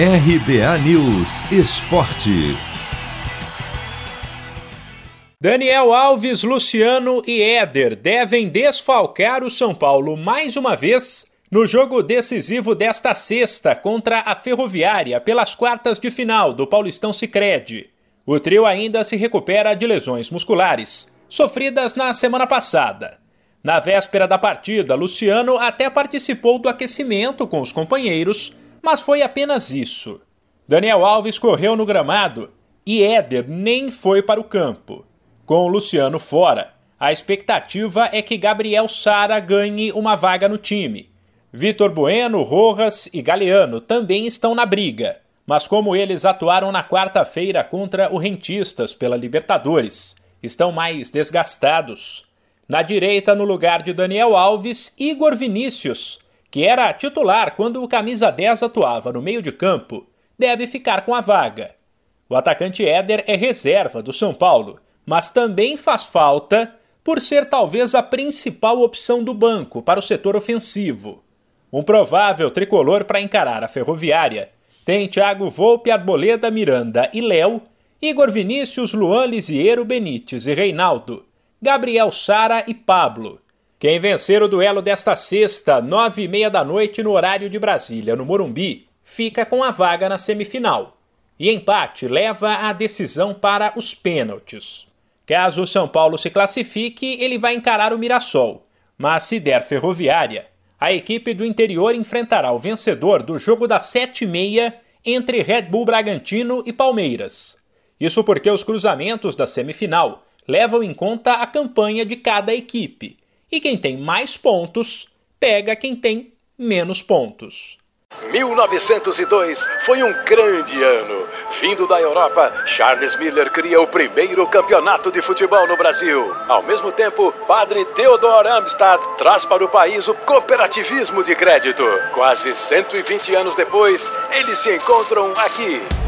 RBA News Esporte. Daniel Alves, Luciano e Éder devem desfalcar o São Paulo mais uma vez no jogo decisivo desta sexta contra a Ferroviária pelas quartas de final do Paulistão Sicredi. O trio ainda se recupera de lesões musculares sofridas na semana passada. Na véspera da partida, Luciano até participou do aquecimento com os companheiros mas foi apenas isso. Daniel Alves correu no gramado e Éder nem foi para o campo. Com o Luciano fora, a expectativa é que Gabriel Sara ganhe uma vaga no time. Vitor Bueno, Rojas e Galeano também estão na briga, mas como eles atuaram na quarta-feira contra o Rentistas pela Libertadores, estão mais desgastados. Na direita, no lugar de Daniel Alves, Igor Vinícius, que era titular quando o camisa 10 atuava no meio de campo, deve ficar com a vaga. O atacante Éder é reserva do São Paulo, mas também faz falta por ser talvez a principal opção do banco para o setor ofensivo. Um provável tricolor para encarar a Ferroviária tem Thiago Volpe, Arboleda, Miranda e Léo, Igor Vinícius, Luan Lisiero, Benítez e Reinaldo, Gabriel Sara e Pablo. Quem vencer o duelo desta sexta, nove e meia da noite no horário de Brasília, no Morumbi, fica com a vaga na semifinal. E empate leva a decisão para os pênaltis. Caso o São Paulo se classifique, ele vai encarar o Mirassol. Mas se der ferroviária, a equipe do interior enfrentará o vencedor do jogo das sete e meia entre Red Bull Bragantino e Palmeiras. Isso porque os cruzamentos da semifinal levam em conta a campanha de cada equipe e quem tem mais pontos pega quem tem menos pontos. 1902 foi um grande ano. Vindo da Europa, Charles Miller cria o primeiro campeonato de futebol no Brasil. Ao mesmo tempo, padre Theodor Amstad traz para o país o cooperativismo de crédito. Quase 120 anos depois, eles se encontram aqui.